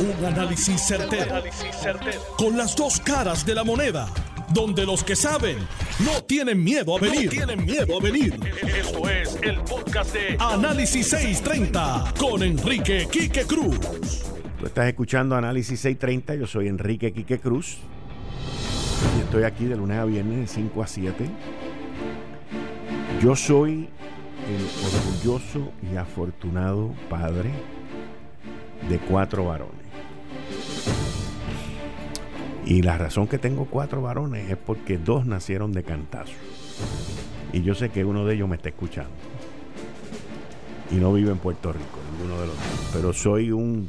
Un análisis certero, Con las dos caras de la moneda. Donde los que saben no tienen miedo a venir. tienen miedo a venir. Esto es el podcast de Análisis 630 con Enrique Quique Cruz. Tú estás escuchando Análisis 630. Yo soy Enrique Quique Cruz. Y estoy aquí de lunes a viernes de 5 a 7. Yo soy el orgulloso y afortunado padre de cuatro varones. Y la razón que tengo cuatro varones es porque dos nacieron de cantazo. Y yo sé que uno de ellos me está escuchando. Y no vive en Puerto Rico, ninguno de los dos. Pero soy un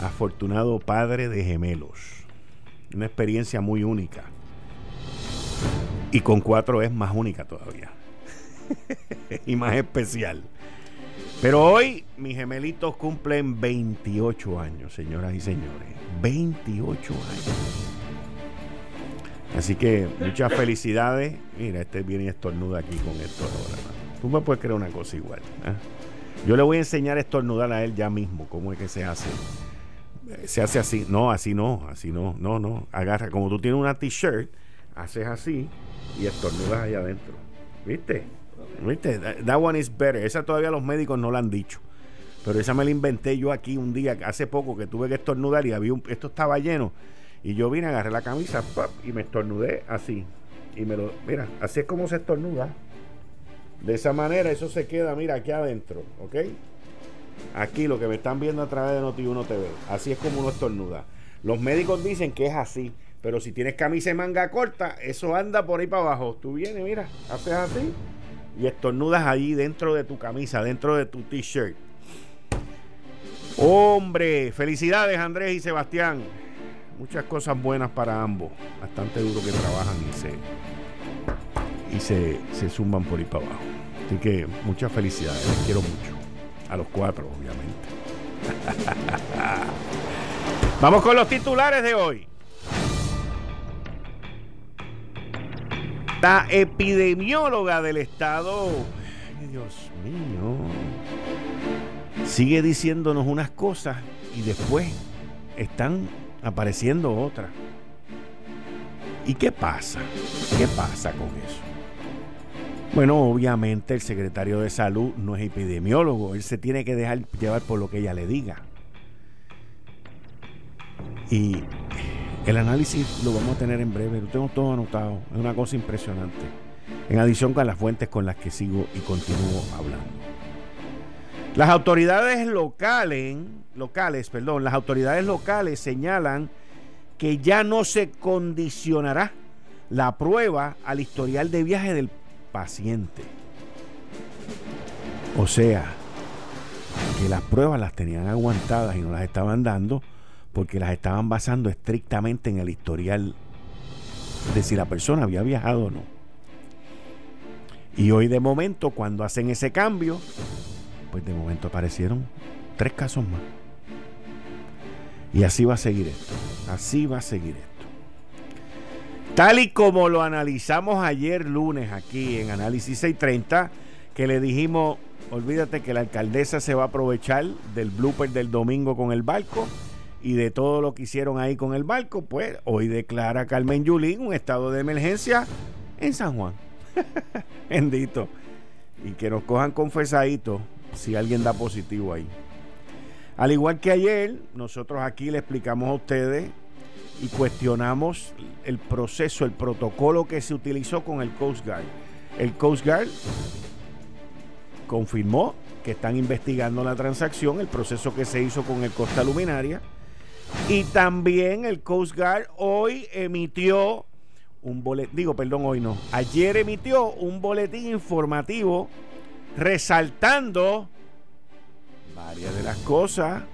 afortunado padre de gemelos. Una experiencia muy única. Y con cuatro es más única todavía. y más especial. Pero hoy mis gemelitos cumplen 28 años, señoras y señores. 28 años. Así que muchas felicidades. Mira, este viene estornuda aquí con esto ahora. Tú me puedes creer una cosa igual. ¿eh? Yo le voy a enseñar a estornudar a él ya mismo, cómo es que se hace. Se hace así. No, así no, así no. No, no. Agarra, como tú tienes una t-shirt, haces así y estornudas allá adentro. ¿Viste? ¿Viste? That one is better. Esa todavía los médicos no la han dicho. Pero esa me la inventé yo aquí un día, hace poco, que tuve que estornudar y había un, esto estaba lleno. Y yo vine, agarré la camisa y me estornudé así. Y me lo, mira, así es como se estornuda. De esa manera eso se queda, mira, aquí adentro, ¿ok? Aquí lo que me están viendo a través de Noti1 TV. Así es como uno estornuda. Los médicos dicen que es así. Pero si tienes camisa y manga corta, eso anda por ahí para abajo. Tú vienes, mira, haces así y estornudas allí dentro de tu camisa, dentro de tu t-shirt. Hombre, felicidades Andrés y Sebastián. Muchas cosas buenas para ambos. Bastante duro que trabajan y se y se, se zumban por ahí para abajo. Así que muchas felicidades, les quiero mucho. A los cuatro, obviamente. Vamos con los titulares de hoy. La epidemióloga del Estado, Dios mío, sigue diciéndonos unas cosas y después están apareciendo otras. ¿Y qué pasa? ¿Qué pasa con eso? Bueno, obviamente el secretario de salud no es epidemiólogo, él se tiene que dejar llevar por lo que ella le diga. Y el análisis lo vamos a tener en breve, lo tengo todo anotado, es una cosa impresionante. En adición con las fuentes con las que sigo y continúo hablando. Las autoridades locales, locales, perdón, las autoridades locales señalan que ya no se condicionará la prueba al historial de viaje del paciente. O sea, que las pruebas las tenían aguantadas y no las estaban dando porque las estaban basando estrictamente en el historial de si la persona había viajado o no. Y hoy de momento, cuando hacen ese cambio, pues de momento aparecieron tres casos más. Y así va a seguir esto. Así va a seguir esto. Tal y como lo analizamos ayer lunes aquí en Análisis 630, que le dijimos, olvídate que la alcaldesa se va a aprovechar del blooper del domingo con el barco y de todo lo que hicieron ahí con el barco, pues hoy declara Carmen Yulín un estado de emergencia en San Juan. Bendito. Y que nos cojan confesadito si alguien da positivo ahí. Al igual que ayer, nosotros aquí le explicamos a ustedes y cuestionamos el proceso, el protocolo que se utilizó con el Coast Guard. El Coast Guard confirmó que están investigando la transacción, el proceso que se hizo con el Costa Luminaria y también el Coast Guard hoy emitió un boletín, digo, perdón, hoy no, ayer emitió un boletín informativo resaltando varias de las cosas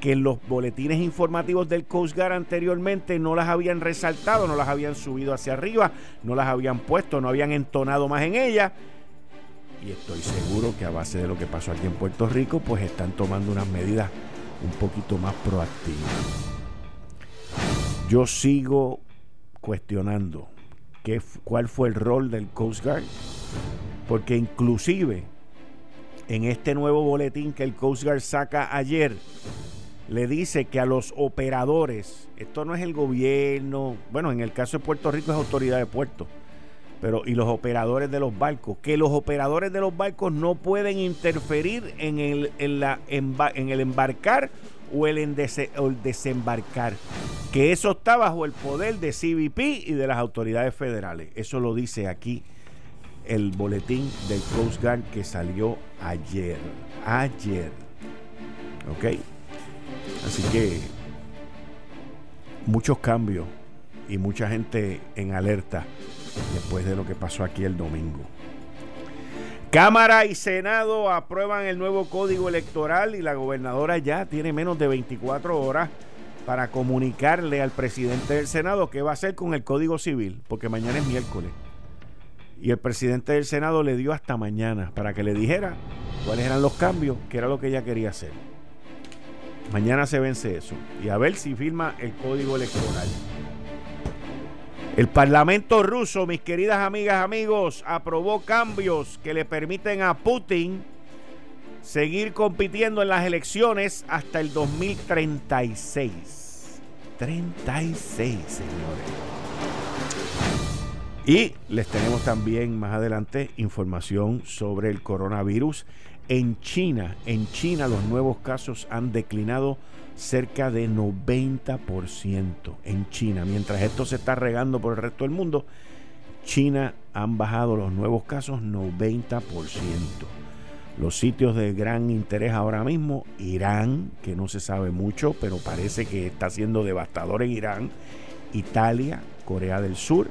que en los boletines informativos del Coast Guard anteriormente no las habían resaltado, no las habían subido hacia arriba, no las habían puesto, no habían entonado más en ellas. Y estoy seguro que a base de lo que pasó aquí en Puerto Rico, pues están tomando unas medidas un poquito más proactiva. Yo sigo cuestionando qué, cuál fue el rol del Coast Guard, porque inclusive en este nuevo boletín que el Coast Guard saca ayer, le dice que a los operadores, esto no es el gobierno, bueno, en el caso de Puerto Rico es autoridad de puerto, pero y los operadores de los barcos, que los operadores de los barcos no pueden interferir en el, en la, en el embarcar o el, el desembarcar, que eso está bajo el poder de CBP y de las autoridades federales. Eso lo dice aquí el boletín del Coast Guard que salió ayer. Ayer. ¿Ok? Así que muchos cambios y mucha gente en alerta después de lo que pasó aquí el domingo. Cámara y Senado aprueban el nuevo código electoral y la gobernadora ya tiene menos de 24 horas para comunicarle al presidente del Senado qué va a hacer con el código civil, porque mañana es miércoles. Y el presidente del Senado le dio hasta mañana para que le dijera cuáles eran los cambios, que era lo que ella quería hacer. Mañana se vence eso. Y a ver si firma el código electoral. El Parlamento ruso, mis queridas amigas, amigos, aprobó cambios que le permiten a Putin seguir compitiendo en las elecciones hasta el 2036. 36, señores. Y les tenemos también más adelante información sobre el coronavirus en China, en China los nuevos casos han declinado cerca de 90% en China. Mientras esto se está regando por el resto del mundo, China han bajado los nuevos casos 90%. Los sitios de gran interés ahora mismo, Irán, que no se sabe mucho, pero parece que está siendo devastador en Irán, Italia, Corea del Sur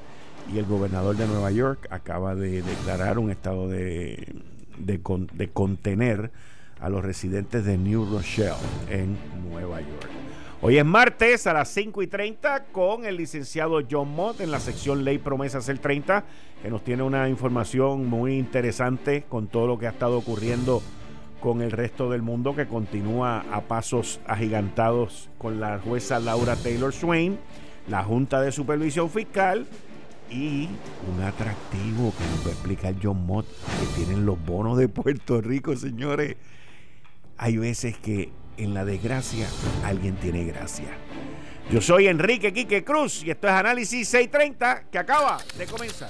y el gobernador de Nueva York acaba de declarar un estado de de, contener a los residentes de New Rochelle en Nueva York. Hoy es martes a las 5 y 30 con el licenciado John Mott en la sección Ley Promesas el 30, que nos tiene una información muy interesante con todo lo que ha estado ocurriendo con el resto del mundo que continúa a pasos agigantados con la jueza Laura Taylor Swain, la Junta de Supervisión Fiscal y un atractivo que nos va a explicar John Mott, que tienen los bonos de Puerto Rico, señores. Hay veces que en la desgracia alguien tiene gracia. Yo soy Enrique Quique Cruz y esto es Análisis 630 que acaba de comenzar.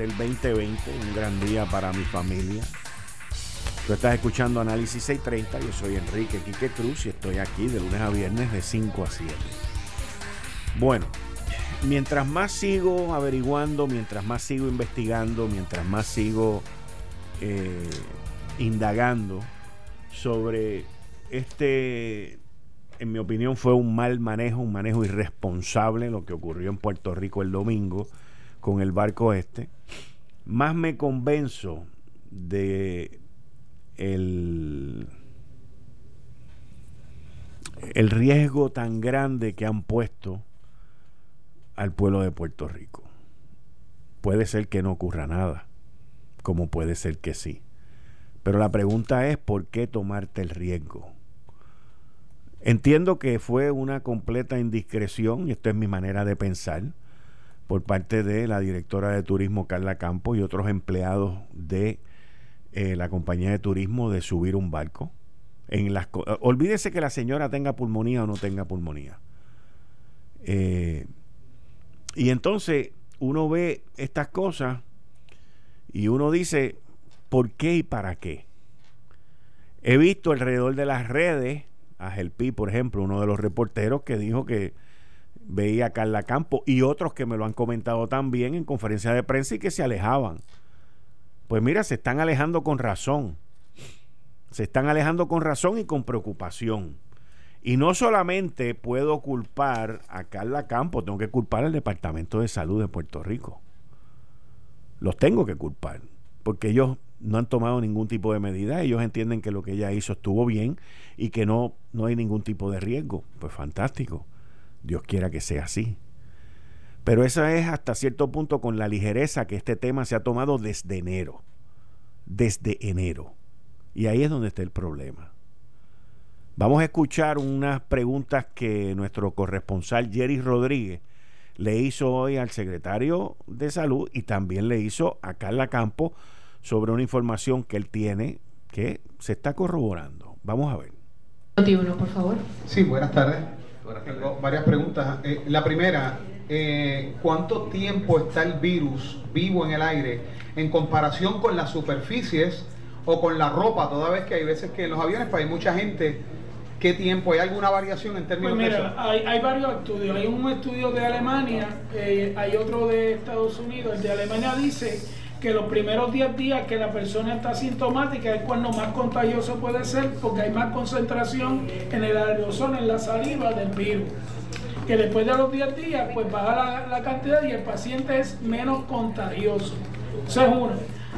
del 2020, un gran día para mi familia Tú estás escuchando Análisis 630, yo soy Enrique Quique Cruz y estoy aquí de lunes a viernes de 5 a 7. Bueno, mientras más sigo averiguando, mientras más sigo investigando, mientras más sigo eh, indagando sobre este, en mi opinión fue un mal manejo, un manejo irresponsable lo que ocurrió en Puerto Rico el domingo con el barco este, más me convenzo de el, el riesgo tan grande que han puesto al pueblo de Puerto Rico. Puede ser que no ocurra nada, como puede ser que sí. Pero la pregunta es, ¿por qué tomarte el riesgo? Entiendo que fue una completa indiscreción, y esto es mi manera de pensar, por parte de la directora de turismo Carla Campos y otros empleados de eh, la compañía de turismo de subir un barco. En las, olvídese que la señora tenga pulmonía o no tenga pulmonía. Eh, y entonces uno ve estas cosas y uno dice, ¿por qué y para qué? He visto alrededor de las redes, a Gelpi, por ejemplo, uno de los reporteros que dijo que veía a Carla Campo y otros que me lo han comentado también en conferencia de prensa y que se alejaban pues mira, se están alejando con razón. Se están alejando con razón y con preocupación. Y no solamente puedo culpar a Carla Campo, tengo que culpar al Departamento de Salud de Puerto Rico. Los tengo que culpar, porque ellos no han tomado ningún tipo de medida, ellos entienden que lo que ella hizo estuvo bien y que no, no hay ningún tipo de riesgo. Pues fantástico, Dios quiera que sea así. Pero eso es hasta cierto punto con la ligereza que este tema se ha tomado desde enero. Desde enero. Y ahí es donde está el problema. Vamos a escuchar unas preguntas que nuestro corresponsal Jerry Rodríguez le hizo hoy al secretario de salud y también le hizo a Carla Campo sobre una información que él tiene que se está corroborando. Vamos a ver. por favor. Sí, buenas tardes. Tengo varias preguntas. Eh, la primera, eh, ¿cuánto tiempo está el virus vivo en el aire en comparación con las superficies o con la ropa? Toda vez que hay veces que en los aviones pues hay mucha gente ¿Qué tiempo? ¿Hay alguna variación en términos pues mira, de eso? Hay, hay varios estudios. Hay un estudio de Alemania, eh, hay otro de Estados Unidos. El de Alemania dice que los primeros 10 días que la persona está sintomática es cuando más contagioso puede ser porque hay más concentración en el aerosol, en la saliva del virus. Que después de los 10 días, pues baja la, la cantidad y el paciente es menos contagioso. Eso es uno.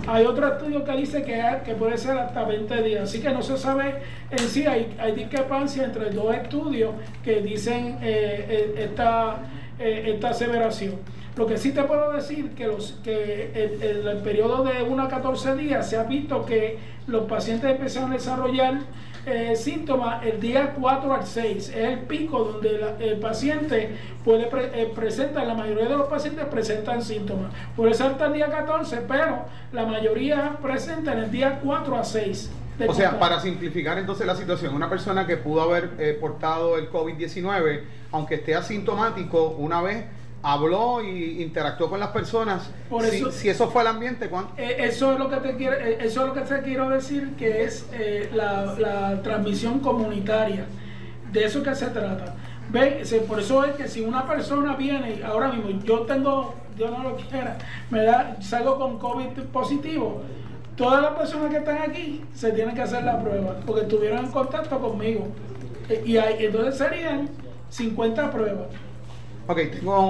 Hay otro estudio que dice que, que puede ser hasta 20 días, así que no se sabe en sí, hay, hay discrepancia entre dos estudios que dicen eh, eh, esta, eh, esta aseveración. Lo que sí te puedo decir que, los, que en el, periodo de 1 a 14 días se ha visto que los pacientes empiezan a desarrollar eh, síntomas el día 4 al 6. Es el pico donde el paciente puede eh, presentar, la mayoría de los pacientes presentan síntomas. Puede ser hasta el día 14, pero la mayoría presenta en el día 4 a 6. O sea, para simplificar entonces la situación, una persona que pudo haber eh, portado el COVID-19, aunque esté asintomático, una vez habló y interactuó con las personas. Por eso, si, eso fue el ambiente, Juan. Eh, eso es lo que te quiero, eh, eso es lo que te quiero decir que es eh, la, transmisión comunitaria. De eso que se trata. Ve, por eso es que si una persona viene, ahora mismo yo tengo, yo no lo quiera, me da, salgo con COVID positivo, todas las personas que están aquí se tienen que hacer la prueba, porque estuvieron en contacto conmigo. Y, hay, entonces serían 50 pruebas. Ok,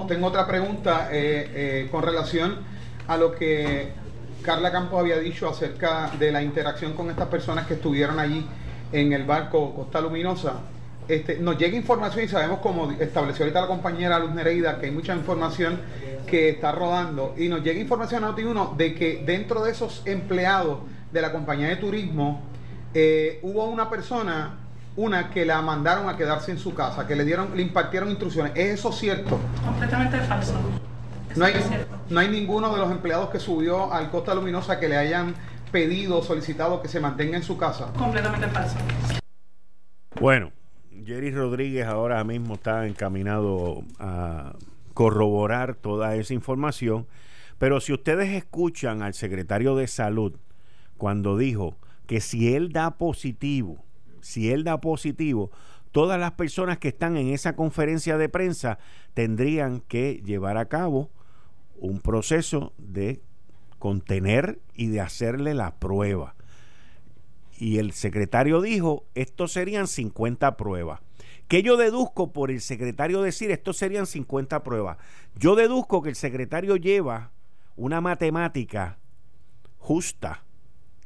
tengo, otra pregunta eh, eh, con relación a lo que Carla Campos había dicho acerca de la interacción con estas personas que estuvieron allí en el barco Costa Luminosa. Este, nos llega información y sabemos, como estableció ahorita la compañera Luz Nereida, que hay mucha información que está rodando. Y nos llega información a Noti1 de que dentro de esos empleados de la compañía de turismo eh, hubo una persona una que la mandaron a quedarse en su casa, que le dieron, le impartieron instrucciones. ¿Es eso cierto? Completamente falso. no hay, no hay ninguno de los empleados que subió al Costa Luminosa que le hayan pedido, solicitado que se mantenga en su casa. Completamente falso. Bueno, Jerry Rodríguez ahora mismo está encaminado a corroborar toda esa información, pero si ustedes escuchan al secretario de salud cuando dijo que si él da positivo, si él da positivo, todas las personas que están en esa conferencia de prensa tendrían que llevar a cabo un proceso de contener y de hacerle la prueba. Y el secretario dijo, estos serían 50 pruebas. ¿Qué yo deduzco por el secretario decir, estos serían 50 pruebas? Yo deduzco que el secretario lleva una matemática justa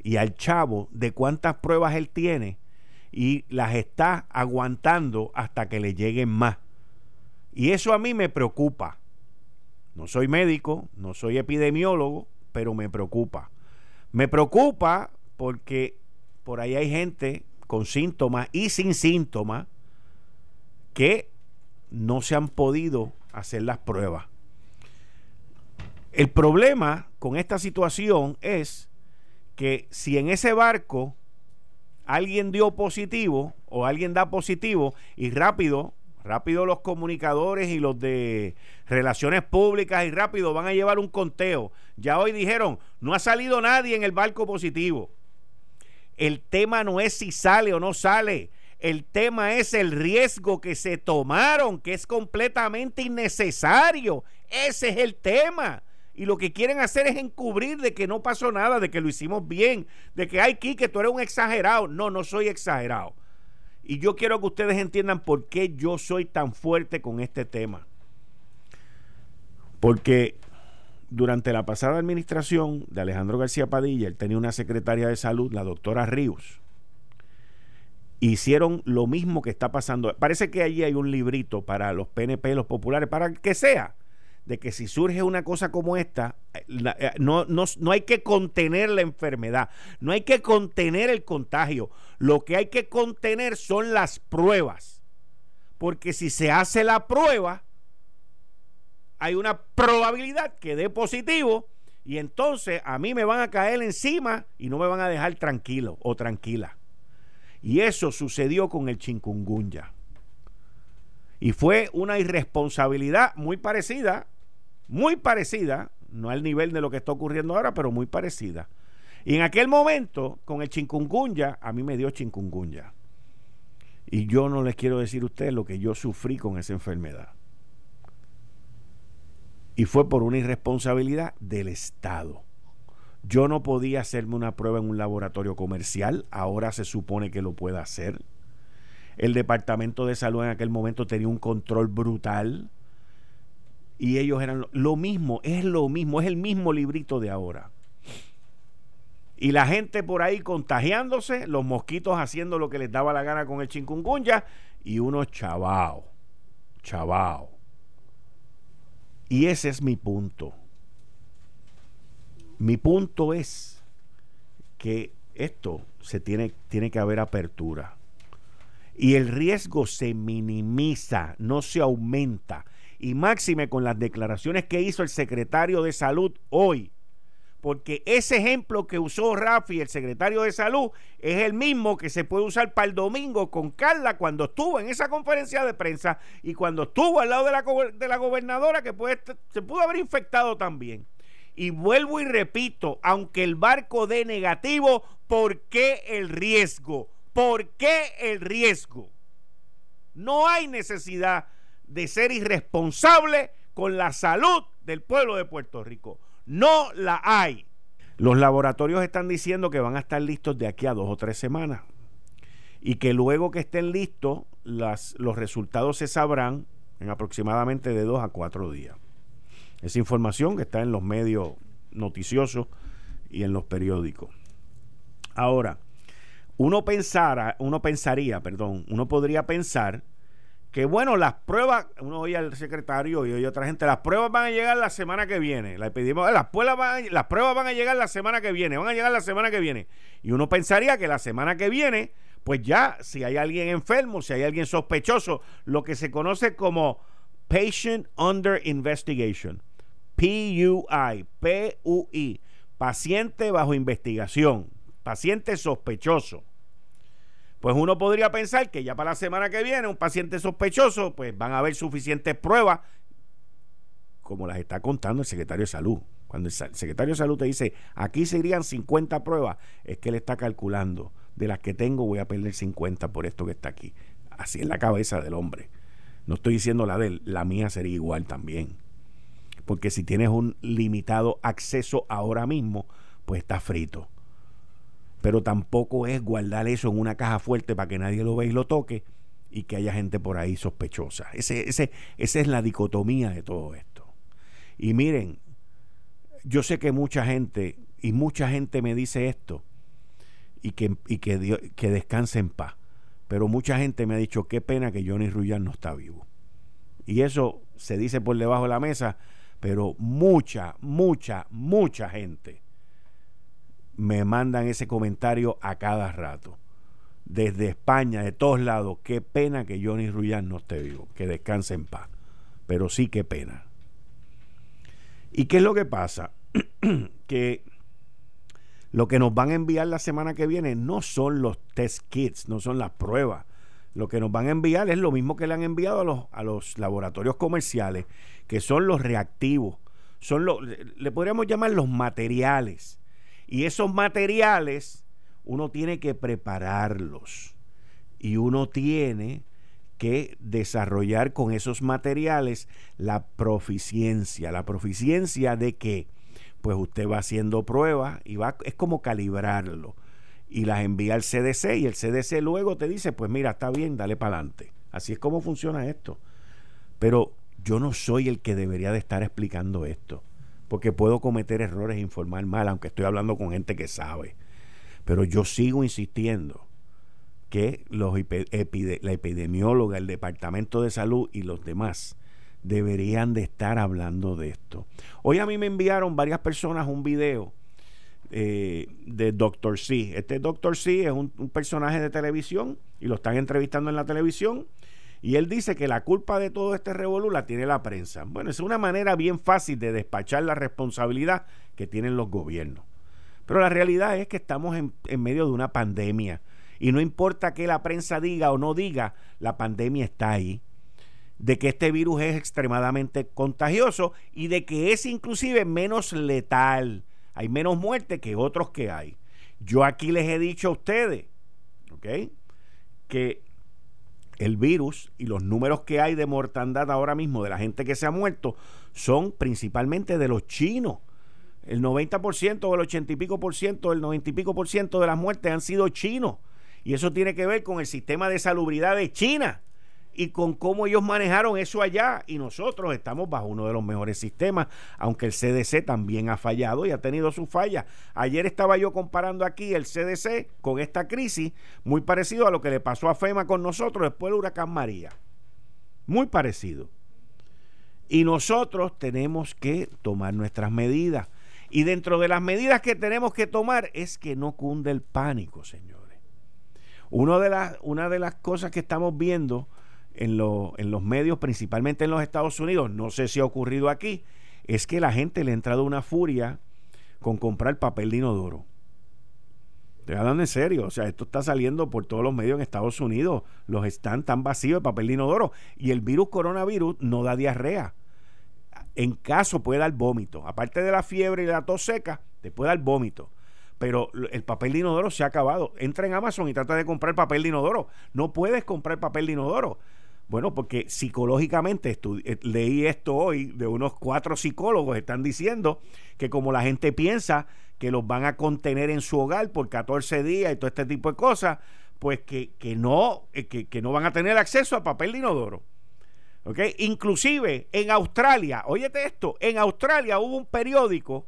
y al chavo de cuántas pruebas él tiene y las está aguantando hasta que le lleguen más. Y eso a mí me preocupa. No soy médico, no soy epidemiólogo, pero me preocupa. Me preocupa porque por ahí hay gente con síntomas y sin síntomas que no se han podido hacer las pruebas. El problema con esta situación es que si en ese barco alguien dio positivo o alguien da positivo y rápido, rápido los comunicadores y los de relaciones públicas y rápido van a llevar un conteo. Ya hoy dijeron, no ha salido nadie en el barco positivo. El tema no es si sale o no sale. El tema es el riesgo que se tomaron, que es completamente innecesario. Ese es el tema y lo que quieren hacer es encubrir de que no pasó nada, de que lo hicimos bien, de que, ay, que tú eres un exagerado. No, no soy exagerado. Y yo quiero que ustedes entiendan por qué yo soy tan fuerte con este tema. Porque durante la pasada administración de Alejandro García Padilla, él tenía una secretaria de salud, la doctora Ríos. Hicieron lo mismo que está pasando. Parece que allí hay un librito para los PNP, los populares, para que sea, de que si surge una cosa como esta, eh, eh, no, no, no hay que contener la enfermedad, no hay que contener el contagio. Lo que hay que contener son las pruebas. Porque si se hace la prueba, hay una probabilidad que dé positivo y entonces a mí me van a caer encima y no me van a dejar tranquilo o tranquila. Y eso sucedió con el chikungunya. Y fue una irresponsabilidad muy parecida, muy parecida, no al nivel de lo que está ocurriendo ahora, pero muy parecida. Y en aquel momento, con el chikungunya, a mí me dio chikungunya. Y yo no les quiero decir a ustedes lo que yo sufrí con esa enfermedad. Y fue por una irresponsabilidad del Estado. Yo no podía hacerme una prueba en un laboratorio comercial, ahora se supone que lo pueda hacer. El Departamento de Salud en aquel momento tenía un control brutal y ellos eran lo mismo, es lo mismo, es el mismo librito de ahora. Y la gente por ahí contagiándose, los mosquitos haciendo lo que les daba la gana con el chikungunya y unos chavao, chavao. Y ese es mi punto. Mi punto es que esto se tiene, tiene que haber apertura. Y el riesgo se minimiza, no se aumenta. Y máxime con las declaraciones que hizo el secretario de salud hoy porque ese ejemplo que usó Rafi, el secretario de salud, es el mismo que se puede usar para el domingo con Carla cuando estuvo en esa conferencia de prensa y cuando estuvo al lado de la, de la gobernadora que se pudo haber infectado también. Y vuelvo y repito, aunque el barco dé negativo, ¿por qué el riesgo? ¿Por qué el riesgo? No hay necesidad de ser irresponsable con la salud del pueblo de Puerto Rico. No la hay. Los laboratorios están diciendo que van a estar listos de aquí a dos o tres semanas y que luego que estén listos las, los resultados se sabrán en aproximadamente de dos a cuatro días. Esa información que está en los medios noticiosos y en los periódicos. Ahora, uno pensara, uno pensaría, perdón, uno podría pensar que bueno, las pruebas, uno oye al secretario y oye otra gente, las pruebas van a llegar la semana que viene. Le pedimos, las, pruebas van, las pruebas van a llegar la semana que viene, van a llegar la semana que viene. Y uno pensaría que la semana que viene, pues ya, si hay alguien enfermo, si hay alguien sospechoso, lo que se conoce como Patient Under Investigation, PUI, PUI, paciente bajo investigación, paciente sospechoso pues uno podría pensar que ya para la semana que viene un paciente sospechoso, pues van a haber suficientes pruebas, como las está contando el secretario de salud. Cuando el secretario de salud te dice, aquí serían 50 pruebas, es que él está calculando, de las que tengo voy a perder 50 por esto que está aquí. Así es la cabeza del hombre. No estoy diciendo la de él, la mía sería igual también. Porque si tienes un limitado acceso ahora mismo, pues está frito pero tampoco es guardar eso en una caja fuerte para que nadie lo vea y lo toque y que haya gente por ahí sospechosa. Ese, ese, esa es la dicotomía de todo esto. Y miren, yo sé que mucha gente, y mucha gente me dice esto, y que, y que, que descanse en paz, pero mucha gente me ha dicho, qué pena que Johnny Ruyán no está vivo. Y eso se dice por debajo de la mesa, pero mucha, mucha, mucha gente me mandan ese comentario a cada rato. Desde España, de todos lados, qué pena que Johnny Ruyán no esté vivo, que descanse en paz. Pero sí, qué pena. ¿Y qué es lo que pasa? que lo que nos van a enviar la semana que viene no son los test kits, no son las pruebas. Lo que nos van a enviar es lo mismo que le han enviado a los, a los laboratorios comerciales, que son los reactivos. Son los, le podríamos llamar los materiales y esos materiales uno tiene que prepararlos y uno tiene que desarrollar con esos materiales la proficiencia. La proficiencia de que pues usted va haciendo pruebas y va, es como calibrarlo. y las envía al CDC y el CDC luego te dice, pues mira, está bien, dale para adelante. Así es como funciona esto. Pero yo no soy el que debería de estar explicando esto, porque puedo cometer errores e informar mal, aunque estoy hablando con gente que sabe. Pero yo sigo insistiendo que la epidemióloga, el Departamento de Salud y los demás deberían de estar hablando de esto. Hoy a mí me enviaron varias personas un video eh, de Dr. C. Este Dr. C es un, personaje de televisión y lo están entrevistando en la televisión. Y él dice que la culpa de todo este revolú la tiene la prensa. Bueno, es una manera bien fácil de despachar la responsabilidad que tienen los gobiernos. Pero la realidad es que estamos en, en medio de una pandemia. Y no importa que la prensa diga o no diga, la pandemia está ahí de que este virus es extremadamente contagioso y de que es inclusive menos letal. Hay menos muerte que otros que hay. Yo aquí les he dicho a ustedes, ¿ok? Que el virus y los números que hay de mortandad ahora mismo de la gente que se ha muerto son principalmente de los chinos. El 90% o el 80 y pico por ciento, el 90 y pico por ciento de las muertes han sido chinos. Y eso tiene que ver con el sistema de salubridad de China y con cómo ellos manejaron eso allá y nosotros estamos bajo uno de los mejores sistemas, aunque el CDC también ha fallado y ha tenido sus fallas. Ayer estaba yo comparando aquí el CDC con esta crisis, muy parecido a lo que le pasó a FEMA con nosotros después del huracán María. Muy parecido. Y nosotros tenemos que tomar nuestras medidas. Y dentro de las medidas que tenemos que tomar es que no cunde el pánico, señores. De las, una de las cosas que estamos viendo en, en los medios, principalmente en los Estados Unidos, no sé si ha ocurrido aquí, es que la gente le ha entrado una furia con comprar papel de inodoro. Te hablando en serio, o sea, esto está saliendo por todos los medios en Estados Unidos, los están tan vacíos de papel de inodoro y el virus coronavirus no da diarrea. En caso puede dar vómito, aparte de la fiebre y la tos seca, te puede dar vómito pero el papel de inodoro se ha acabado. Entra en Amazon y trata de comprar papel de inodoro. No puedes comprar papel de inodoro. Bueno, porque psicológicamente eh, leí esto hoy de unos cuatro psicólogos, están diciendo que como la gente piensa que los van a contener en su hogar por 14 días y todo este tipo de cosas, pues que, que no, eh, que, no van a tener acceso a papel de inodoro. ¿Ok? Inclusive en Australia, óyete esto, en Australia hubo un periódico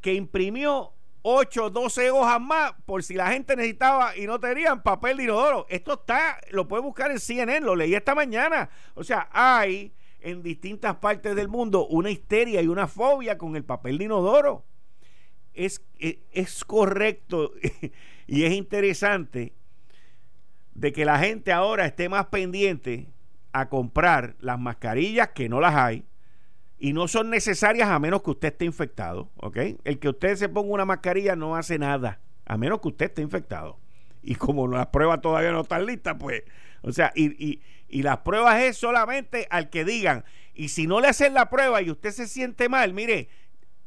que imprimió 8, 12 hojas más por si la gente necesitaba y no tenían papel de inodoro. Esto está, lo puede buscar en CNN, lo leí esta mañana. O sea, hay en distintas partes del mundo una histeria y una fobia con el papel de inodoro. Es, es, es correcto y es interesante de que la gente ahora esté más pendiente a comprar las mascarillas que no las hay y no son necesarias a menos que usted esté infectado, ¿ok? El que usted se ponga una mascarilla no hace nada, a menos que usted esté infectado. Y como las pruebas todavía no están listas, pues, o sea, y, y, y las pruebas es solamente al que digan, y si no le hacen la prueba y usted se siente mal, mire,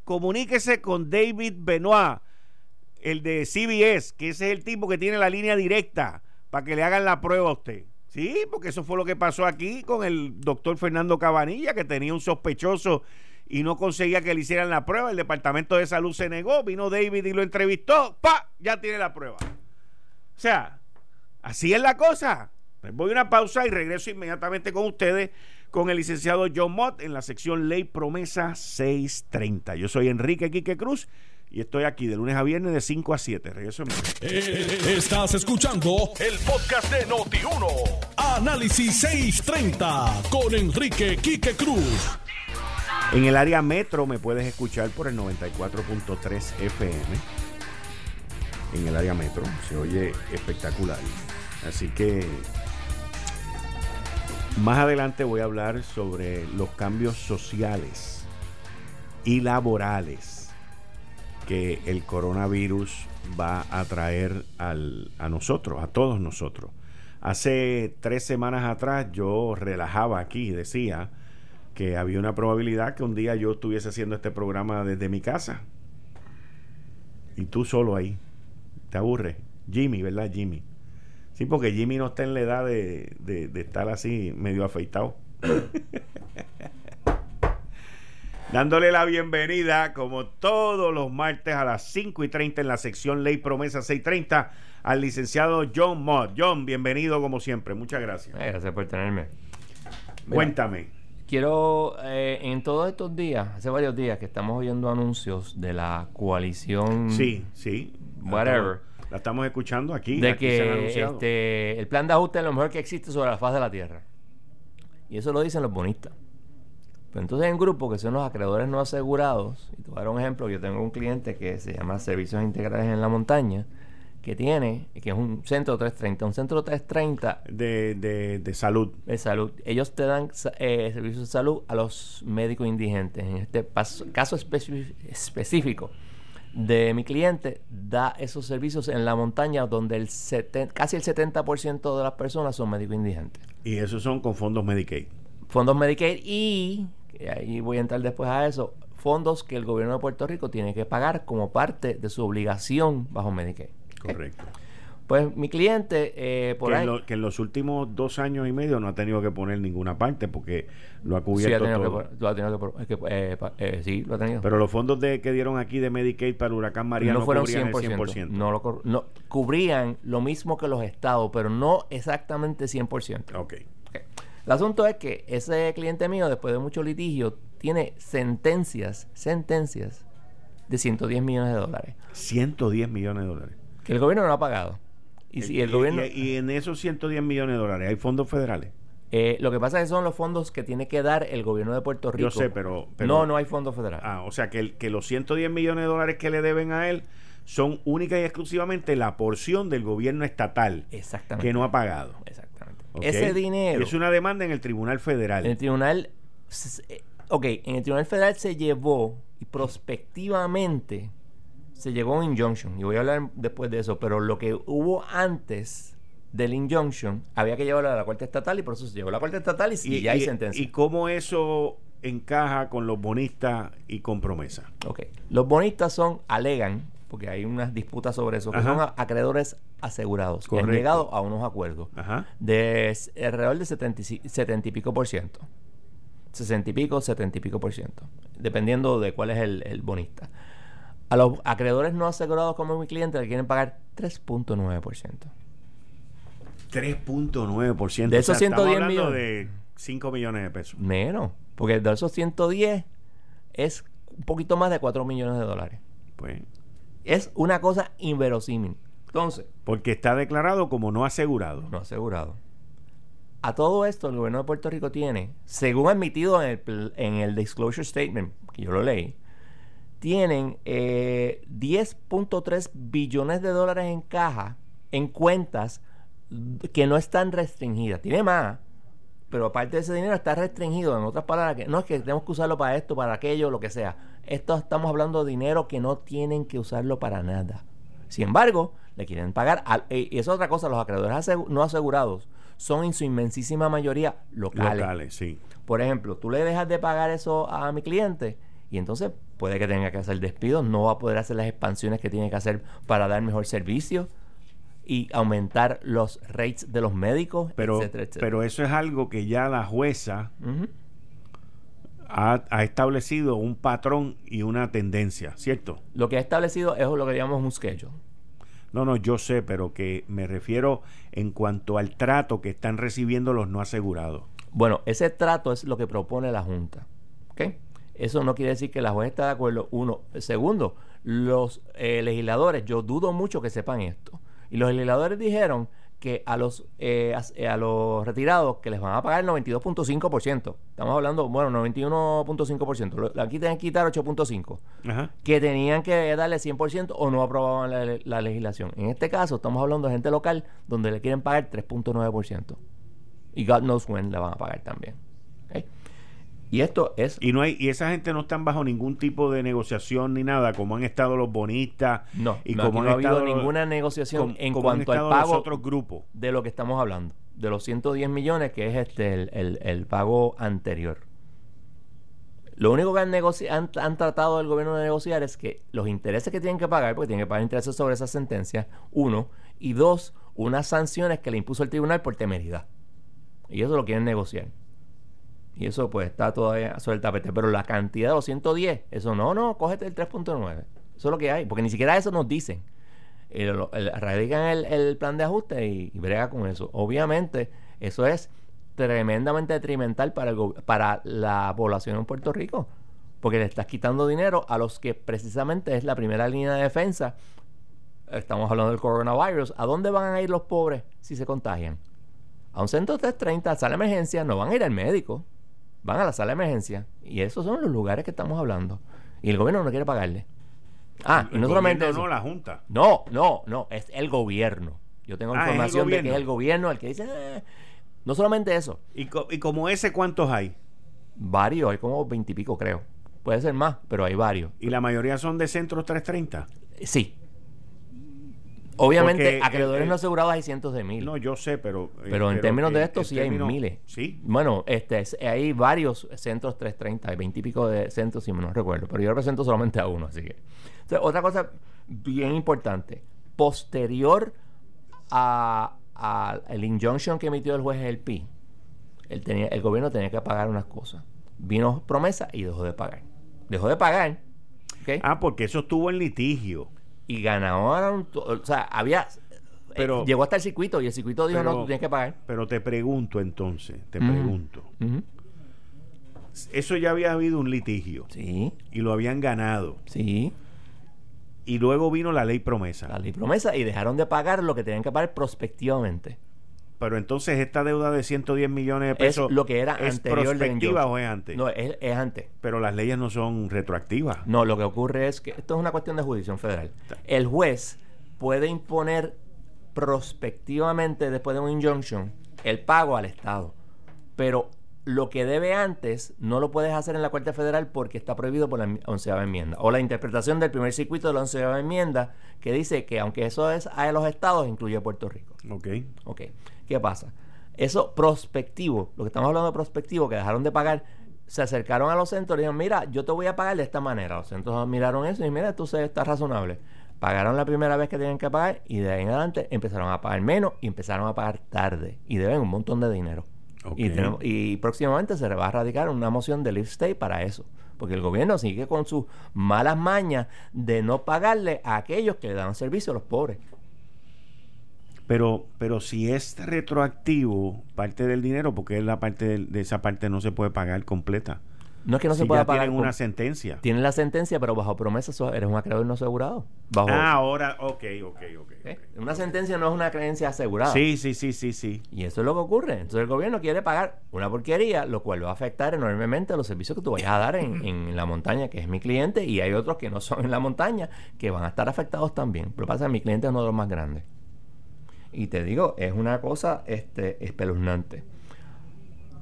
comuníquese con David Benoit, el de CBS, que ese es el tipo que tiene la línea directa para que le hagan la prueba a usted. Sí, porque eso fue lo que pasó aquí con el doctor Fernando Cabanilla, que tenía un sospechoso y no conseguía que le hicieran la prueba. El Departamento de Salud se negó, vino David y lo entrevistó, ¡pa! Ya tiene la prueba. O sea, así es la cosa. Pues voy a una pausa y regreso inmediatamente con ustedes con el licenciado John Mott en la sección Ley Promesa 630. Yo soy Enrique Quique Cruz y estoy aquí de lunes a viernes de 5 a 7. Regreso eh, Estás escuchando el podcast de Noti1. Análisis 630 con Enrique Quique Cruz. En el área metro me puedes escuchar por el 94.3 FM. En el área metro se oye espectacular. Así que más adelante voy a hablar sobre los cambios sociales y laborales que el coronavirus va a traer al, a nosotros, a todos nosotros. Hace tres semanas atrás yo relajaba aquí decía que había una probabilidad que un día yo estuviese haciendo este programa desde mi casa. Y tú solo ahí. Te aburre. Jimmy, ¿verdad, Jimmy? Sí, porque Jimmy no está en la edad de, de estar así medio afeitado. Dándole la bienvenida, como todos los martes a las 5 y 30 en la sección Ley Promesa 630, al licenciado John Mott. John, bienvenido como siempre. Muchas gracias. Eh, gracias por tenerme. Mira, Cuéntame. Quiero, eh, en todos estos días, hace varios días que estamos oyendo anuncios de la coalición Sí, sí. Whatever. La estamos escuchando aquí. de aquí se han que anunciado. este, el plan de ajuste es lo mejor que existe sobre la faz de la Tierra. Y eso lo dicen los bonistas. Pero entonces hay un grupo que son los acreedores no asegurados. Y te voy a dar un ejemplo. Yo tengo un cliente que se llama Servicios Integrales en la Montaña, que tiene, que es un centro 330. Un centro 330 de, de, de salud. de salud. Ellos te dan eh, servicios de salud a los médicos indigentes. En este caso específico de mi cliente, da esos servicios en la montaña donde el seten- casi el 70% de las personas son médicos indigentes. Y esos son con fondos Medicaid. Fondos Medicaid y, que ahí voy a entrar después a eso, fondos que el gobierno de Puerto Rico tiene que pagar como parte de su obligación bajo Medicaid. Correcto. Pues mi cliente, eh, por que, ahí... en lo- que en los últimos dos años y medio no ha tenido que poner ninguna parte porque lo ha Sí, ha cubierto que todo. lo ha tenido que eh, eh, sí, lo ha tenido. Pero los fondos de, que dieron aquí de Medicaid para el huracán María no, no fueron cubrían 100%. el 100%. No, lo no, cubrían lo mismo que los estados, pero no exactamente 100%. Ok. Ok. El asunto es que ese cliente mío, después de mucho litigio, tiene sentencias, sentencias de 110 millones de dólares, 110 millones de dólares. que el gobierno no ha pagado. Y si el gobierno... y- y en esos 110 millones de dólares hay fondos federales. eh, lo que pasa es que son los fondos que tiene que dar el gobierno de Puerto Rico. Yo sé, pero, pero- no, no hay fondos federales. Ah, o sea que, el- que los 110 millones de dólares que le deben a él son única y exclusivamente la porción del gobierno estatal Exactamente. que no ha pagado. Exactamente. Ese dinero... Es una demanda en el Tribunal Federal. En el tribunal, eh, ok, en el tribunal federal se llevó y prospectivamente se llegó a un injunction. Y voy a hablar después de eso, pero lo que hubo antes del injunction había que llevarlo a la corte estatal y por eso se llevó a la corte estatal y, y ya hay sentencia. ¿Y cómo eso encaja con los bonistas y con promesa? ok, los bonistas son, alegan, porque hay unas disputas sobre eso, que Ajá. son acreedores asegurados. que han llegado a unos acuerdos Ajá. de alrededor de 70 y, ci- 70 y pico por ciento. 60 y pico, 70 y pico por ciento. Dependiendo de cuál es el, el bonista. A los acreedores no asegurados como mi cliente le quieren pagar 3.9 por ciento. 3.9%. De esos O sea, estamos 110 hablando millones. de 5 millones de pesos. Menos. Porque de esos 110 es un poquito más de 4 millones de dólares. Pues, Es una cosa inverosímil. Entonces, porque está declarado como no asegurado. no asegurado. A todo esto, el gobierno de Puerto Rico tiene, según admitido en el, pl- en el Disclosure Statement, que yo lo leí, tienen eh, 10.3 billones de dólares en caja, en cuentas que no están restringidas. Tiene más, pero aparte de ese dinero está restringido. En otras palabras, que no es que tenemos que usarlo para esto, para aquello, lo que sea. Esto estamos hablando de dinero que no tienen que usarlo para nada. Sin embargo, le quieren pagar. al- eh, y eso es otra cosa, los acreedores asegu- no asegurados son en su inmensísima mayoría locales. Locales, sí. Por ejemplo, tú le dejas de pagar eso a mi cliente y entonces puede que tenga que hacer despidos, no va a poder hacer las expansiones que tiene que hacer para dar mejor servicio y aumentar los rates de los médicos, Pero, etcétera, etcétera. pero eso es algo que ya la jueza. Ha, ha establecido un patrón y una tendencia, ¿cierto? Lo que ha establecido es lo que llamamos un schedule. No, no, yo sé, pero que me refiero en cuanto al trato que están recibiendo los no asegurados. Bueno, ese trato es lo que propone la Junta. ¿ok? Eso no quiere decir que la juez está de acuerdo. Uno. Segundo, los eh, legisladores, yo dudo mucho que sepan esto. Y los legisladores dijeron que a los, eh, eh, a los retirados que les van a pagar el 92.5%. Estamos hablando, bueno, 91.5%. Lo- Aquí tienen que quitar 8.5%. Ajá. Que tenían que darle 100% o no aprobaban la, la legislación. En este caso, estamos hablando de gente local donde le quieren pagar 3.9%. Y God knows when la van a pagar también. Y esto es... Y no hay y esa gente no están bajo ningún tipo de negociación ni nada, como han estado los bonistas No, y no, como no ha habido los- ninguna negociación com- en como cuanto al estado los pago otros grupos. de lo que estamos hablando. De los 110 millones, que es este el, el- el pago anterior. Lo único que han, han, han tratado el gobierno de negociar es que los intereses que tienen que pagar, porque tienen que pagar intereses sobre esa sentencia, uno, y dos, unas sanciones que le impuso el tribunal por temeridad. Y eso lo quieren negociar. Y eso pues está todavía sobre el tapete. Pero la cantidad de los 110, eso no, no, cógete el 3.9. Eso es lo que hay. Porque ni siquiera eso nos dicen. El, el- radican el, plan de ajuste y, y brega con eso. Obviamente, eso es tremendamente detrimental para, para la población en Puerto Rico. Porque le estás quitando dinero a los que precisamente es la primera línea de defensa. Estamos hablando del coronavirus. ¿A dónde van a ir los pobres si se contagian? A un centro 330, sala de emergencia, no van a ir al médico. Van a la sala de emergencia. Y esos son los lugares que estamos hablando. Y el gobierno no quiere pagarle. Ah, y no solamente eso. no, la Junta. No, no, no, es el gobierno. Yo tengo Ah, información de que es el gobierno el que dice, "Eh". no solamente eso, ¿Y, co- y como ese cuántos hay? varios, hay como veintipico creo. Puede ser más, pero hay varios. ¿Y la mayoría son de centros 330? Eh, Sí. Obviamente, Porque, acreedores eh, no asegurados hay cientos de mil. No, yo sé, pero... eh, pero en términos de esto sí hay miles. Sí. Bueno, este, es- hay varios centros 330, hay veintipico de centros, si no recuerdo, pero yo represento solamente a uno, así que. Entonces, otra cosa bien importante, posterior a, a el injunction que emitió el juez El Pi, él tenía, el gobierno tenía que pagar unas cosas. Vino promesa y dejó de pagar. Dejó de pagar. Ah, porque eso estuvo en litigio. Y ganaron, o sea, había... Pero- eh, llegó hasta el circuito y el circuito dijo, Pero- no, tú tienes que pagar. Pero te pregunto entonces, te Ujú. pregunto. Eso ya había habido un litigio Sí, y lo habían ganado. sí. Y luego vino la ley promesa. la ley promesa y dejaron de pagar lo que tenían que pagar prospectivamente. Pero entonces esta deuda de 110 millones de Es pesos lo que era ¿es anterior prospectiva o es antes. No, es, es antes. Pero las leyes no son retroactivas. No, lo que ocurre es que esto es una cuestión de jurisdicción federal. El juez puede imponer prospectivamente después de un injunction el pago al Estado. Pero lo que debe antes no lo puedes hacer en la Corte Federal porque está prohibido por la onceava enmienda. O la interpretación del primer circuito de la onceava enmienda que dice que aunque eso es a los estados, incluye a Puerto Rico. Ok. Ok, ¿qué pasa? Eso prospectivo, lo que estamos hablando de prospectivo, que dejaron de pagar, se acercaron a los centros y dijeron, mira, yo te voy a pagar de esta manera. Los centros miraron eso y mira, esto se- está razonable. Pagaron la primera vez que tenían que pagar y de ahí en adelante empezaron a pagar menos y empezaron a pagar tarde y deben un montón de dinero. Y, tenemos- y próximamente se va a radicar una moción de lift stay para eso. Porque el gobierno sigue con sus malas mañas de no pagarle a aquellos que le dan servicio a los pobres. Pero, pero si es retroactivo parte del dinero, porque es la parte de, esa parte no se puede pagar completa. No es que no si se pueda ya pagar. tienen una sentencia. Tienen la sentencia, pero bajo promesa so- eres un acreedor no asegurado. Bajo, Ah, ahora, ok, ok, ok. ¿eh? Una sentencia no es una creencia asegurada. Sí, sí, sí, sí, sí. Y eso es lo que ocurre. Entonces el gobierno quiere pagar una porquería, lo cual va a afectar enormemente los servicios que tú vayas a dar en, en la montaña, que es mi cliente, y hay otros que no son en la montaña, que van a estar afectados también. Pero pasa que mi cliente es uno de los más grandes. Y te digo, es una cosa este, espeluznante.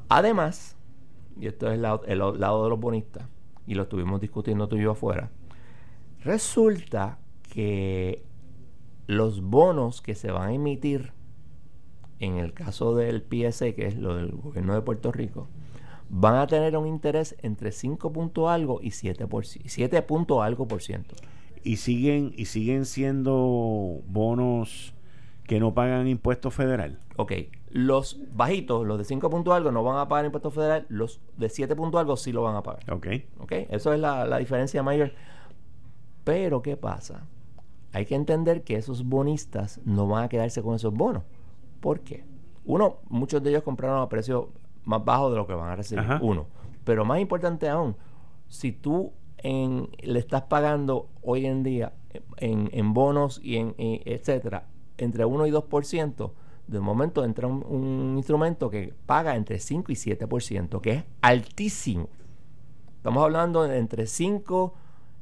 Además, y esto es el lado, el lado de los bonistas, y lo estuvimos discutiendo tú y yo afuera, resulta que los bonos que se van a emitir en el caso del PSA, que es lo del gobierno de Puerto Rico, van a tener un interés entre 5 punto algo y 7, por, 7 punto algo por ciento. Y siguen, y siguen siendo bonos que no pagan impuesto federal. Ok, los bajitos, los de 5 punto algo, no van a pagar impuesto federal, los de 7 punto algo sí lo van a pagar. Ok. ¿Ok? Eso es la, la diferencia mayor. Pero, ¿qué pasa? Hay que entender que esos bonistas no van a quedarse con esos bonos. ¿Por qué? Uno, muchos de ellos compraron a precio más bajo de lo que van a recibir. Ajá. Uno. Pero más importante aún, si tú en- le estás pagando hoy en día en, en bonos y en, en etcétera, entre 1 y 2%, de momento entra un, un instrumento que paga entre 5 y 7%, que es altísimo. Estamos hablando de entre 5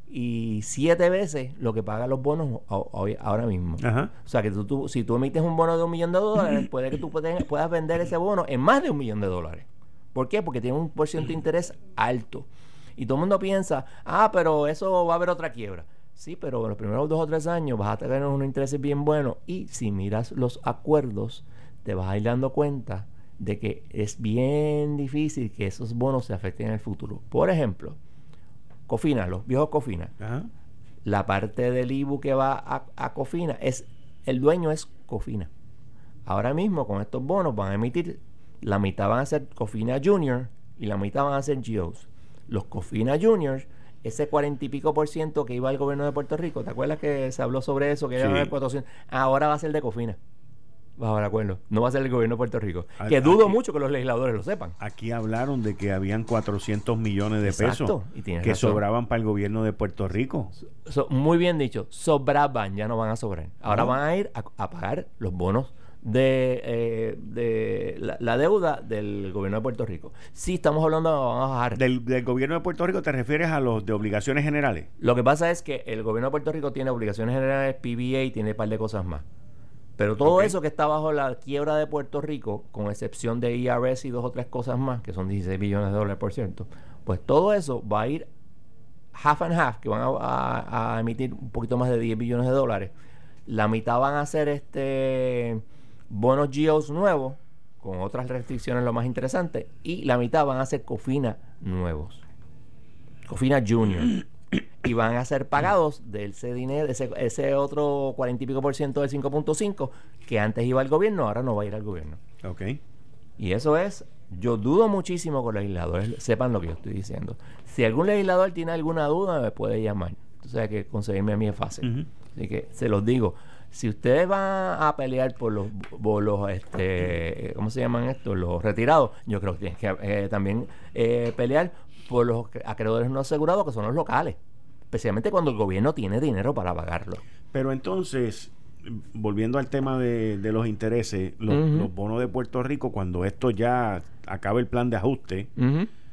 y 7 veces lo que pagan los bonos hoy- ahora mismo. Ajá. O sea que tú, tú- si tú emites un bono de un millón de dólares, puede que tú puedas, puedas vender ese bono en más de un millón de dólares. ¿Por qué? Porque tiene un por ciento de interés alto. Y todo el mundo piensa, ah, pero eso va a haber otra quiebra. Sí, pero en los primeros dos o tres años vas a tener unos intereses bien buenos. Y si miras los acuerdos, te vas a ir dando cuenta de que es bien difícil que esos bonos se afecten en el futuro. Por ejemplo, Cofina, los viejos Cofina Ajá. la parte del IBU que va a, a Cofina es el dueño es Cofina. Ahora mismo con estos bonos van a emitir la mitad van a ser Cofina Junior y la mitad van a ser GOs. Los Cofina Juniors, ese cuarenta y pico por ciento que iba al gobierno de Puerto Rico, ¿te acuerdas que se habló sobre eso? Que iba a Sí. haber 400? Ahora va a ser de Cofina. Bajo el acuerdo. No va a ser el gobierno de Puerto Rico. Que dudo aquí- mucho que los legisladores lo sepan. Aquí hablaron de que habían 400 millones de Exacto, pesos y que razón. sobraban para el gobierno de Puerto Rico. So- muy bien dicho, sobraban, ya no van a sobrar. Ahora No. van a ir a, a pagar los bonos de, eh, de la, la deuda del gobierno de Puerto Rico. Sí, estamos hablando, vamos a bajar. Del, del gobierno de Puerto Rico te refieres a los de obligaciones generales. Lo que pasa es que el gobierno de Puerto Rico tiene obligaciones generales, PBA y tiene un par de cosas más. Pero todo eso que está bajo la quiebra de Puerto Rico, con excepción de IRS y dos o tres cosas más, que son 16 billones de dólares por cierto, pues todo eso va a ir half and half, que van a, a- a emitir un poquito más de 10 billones de dólares. La mitad van a ser este bonos GEOs nuevos, con otras restricciones lo más interesante, y la mitad van a ser COFINA nuevos. COFINA Junior. y van a ser pagados de ese dinero, ese, ese otro cuarenta y pico por ciento del 5.5 que antes iba al gobierno, ahora no va a ir al gobierno. Ok. Y eso es, yo dudo muchísimo que los legisladores sepan lo que yo estoy diciendo. Si algún legislador tiene alguna duda, me puede llamar. O sea que conseguirme a mí es fácil. Así que se los digo. Si ustedes van a pelear por los, por los este, ¿cómo se llaman estos? Los retirados, yo creo que tienen que eh, también eh, pelear por los acreedores no asegurados, que son los locales. Especialmente cuando el gobierno tiene dinero para pagarlo. Pero entonces, volviendo al tema de, de los intereses, los, los bonos de Puerto Rico, cuando esto ya acabe el plan de ajuste.